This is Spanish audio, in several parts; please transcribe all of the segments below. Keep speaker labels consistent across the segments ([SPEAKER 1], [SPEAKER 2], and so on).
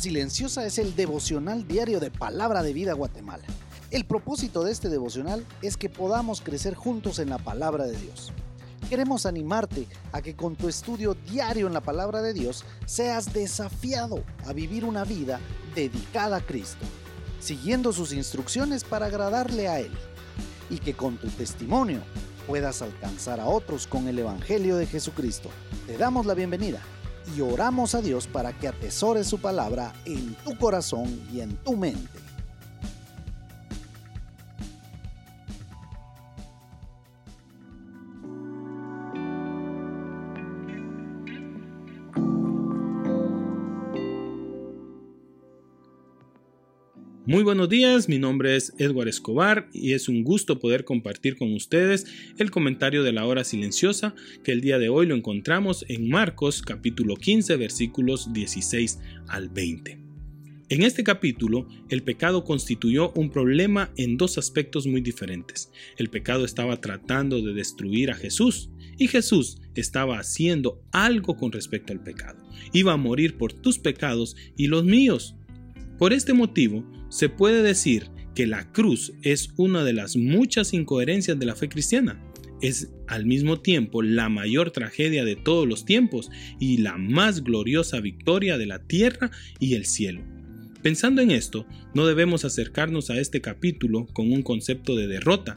[SPEAKER 1] Silenciosa es el devocional diario de Palabra de Vida Guatemala. El propósito de este devocional es que podamos crecer juntos en la palabra de Dios. Queremos animarte a que con tu estudio diario en la palabra de Dios seas desafiado a vivir una vida dedicada a Cristo, siguiendo sus instrucciones para agradarle a Él, y que con tu testimonio puedas alcanzar a otros con el Evangelio de Jesucristo. Te damos la bienvenida y oramos a Dios para que atesores su palabra en tu corazón y en tu mente.
[SPEAKER 2] Muy buenos días, mi nombre es Edward Escobar y es un gusto poder compartir con ustedes el comentario de la hora silenciosa que el día de hoy lo encontramos en Marcos capítulo 15 versículos 16 al 20. En este capítulo, el pecado constituyó un problema en dos aspectos muy diferentes. El pecado estaba tratando de destruir a Jesús y Jesús estaba haciendo algo con respecto al pecado. Iba a morir por tus pecados y los míos. Por este motivo, se puede decir que la cruz es una de las muchas incoherencias de la fe cristiana. Es al mismo tiempo la mayor tragedia de todos los tiempos y la más gloriosa victoria de la tierra y el cielo. Pensando en esto, no debemos acercarnos a este capítulo con un concepto de derrota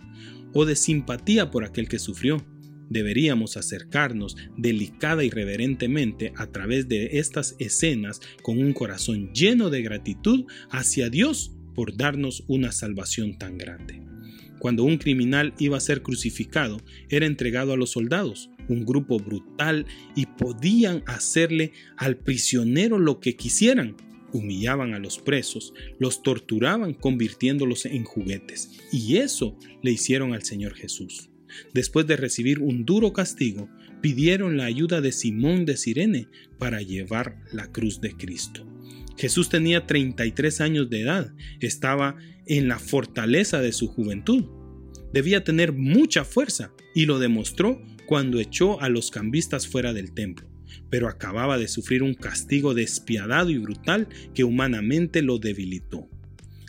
[SPEAKER 2] o de simpatía por aquel que sufrió deberíamos acercarnos delicada y reverentemente a través de estas escenas con un corazón lleno de gratitud hacia Dios por darnos una salvación tan grande. Cuando un criminal iba a ser crucificado, era entregado a los soldados, un grupo brutal, y podían hacerle al prisionero lo que quisieran. Humillaban a los presos, los torturaban convirtiéndolos en juguetes, y eso le hicieron al Señor Jesús. Después de recibir un duro castigo, pidieron la ayuda de Simón de Sirene para llevar la cruz de Cristo. Jesús tenía 33 años de edad, estaba en la fortaleza de su juventud. Debía tener mucha fuerza y lo demostró cuando echó a los cambistas fuera del templo, pero acababa de sufrir un castigo despiadado y brutal que humanamente lo debilitó.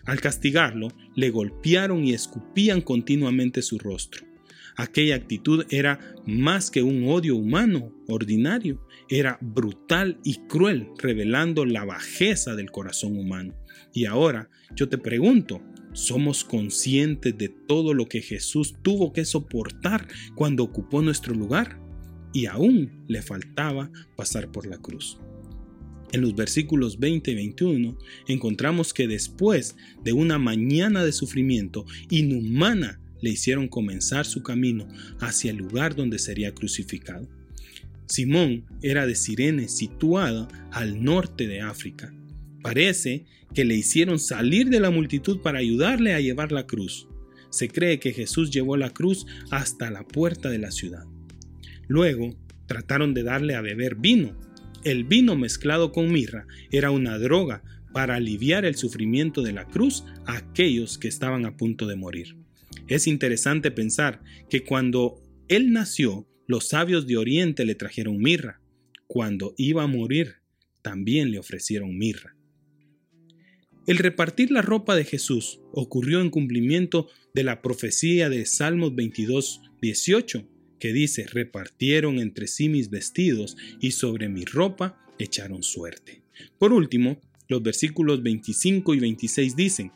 [SPEAKER 2] Al castigarlo, le golpearon y escupían continuamente su rostro. Aquella actitud era más que un odio humano ordinario, era brutal y cruel, revelando la bajeza del corazón humano. Y ahora yo te pregunto, ¿somos conscientes de todo lo que Jesús tuvo que soportar cuando ocupó nuestro lugar? Y aún le faltaba pasar por la cruz. En los versículos 20 y 21 encontramos que después de una mañana de sufrimiento inhumana le hicieron comenzar su camino hacia el lugar donde sería crucificado. Simón era de Sirene, situada al norte de África. Parece que le hicieron salir de la multitud para ayudarle a llevar la cruz. Se cree que Jesús llevó la cruz hasta la puerta de la ciudad. Luego trataron de darle a beber vino. El vino mezclado con mirra era una droga para aliviar el sufrimiento de la cruz a aquellos que estaban a punto de morir. Es interesante pensar que cuando él nació, los sabios de Oriente le trajeron mirra. Cuando iba a morir, también le ofrecieron mirra. El repartir la ropa de Jesús ocurrió en cumplimiento de la profecía de Salmos 22, 18, que dice, repartieron entre sí mis vestidos y sobre mi ropa echaron suerte. Por último, los versículos 25 y 26 dicen,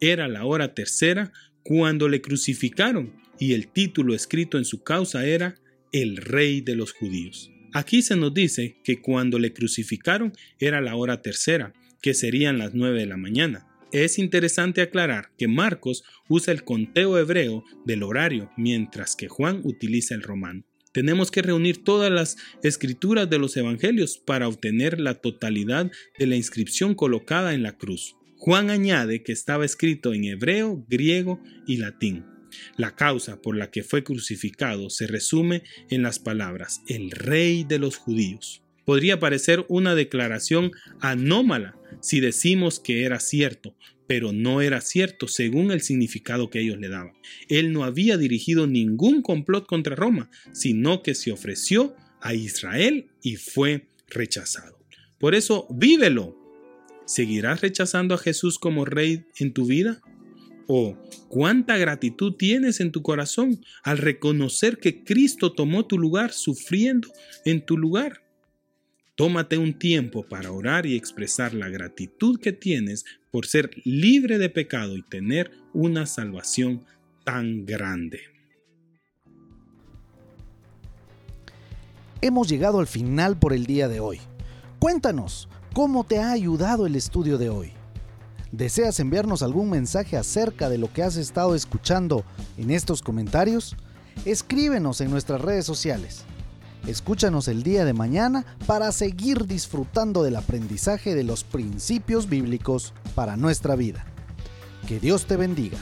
[SPEAKER 2] era la hora tercera cuando le crucificaron y el título escrito en su causa era El Rey de los Judíos. Aquí se nos dice que cuando le crucificaron era la hora tercera, que serían las nueve de la mañana. Es interesante aclarar que Marcos usa el conteo hebreo del horario, mientras que Juan utiliza el romano. Tenemos que reunir todas las escrituras de los evangelios para obtener la totalidad de la inscripción colocada en la cruz. Juan añade que estaba escrito en hebreo, griego y latín. La causa por la que fue crucificado se resume en las palabras el rey de los judíos. Podría parecer una declaración anómala si decimos que era cierto, pero no era cierto según el significado que ellos le daban. Él no había dirigido ningún complot contra Roma, sino que se ofreció a Israel y fue rechazado. Por eso, vívelo, ¿Seguirás rechazando a Jesús como Rey en tu vida? ¿O cuánta gratitud tienes en tu corazón al reconocer que Cristo tomó tu lugar sufriendo en tu lugar? Tómate un tiempo para orar y expresar la gratitud que tienes por ser libre de pecado y tener una salvación tan grande.
[SPEAKER 1] Hemos llegado al final por el día de hoy. Cuéntanos, ¿cómo te ha ayudado el estudio de hoy? ¿Deseas enviarnos algún mensaje acerca de lo que has estado escuchando en estos comentarios? Escríbenos en nuestras redes sociales. Escúchanos el día de mañana para seguir disfrutando del aprendizaje de los principios bíblicos para nuestra vida. Que Dios te bendiga.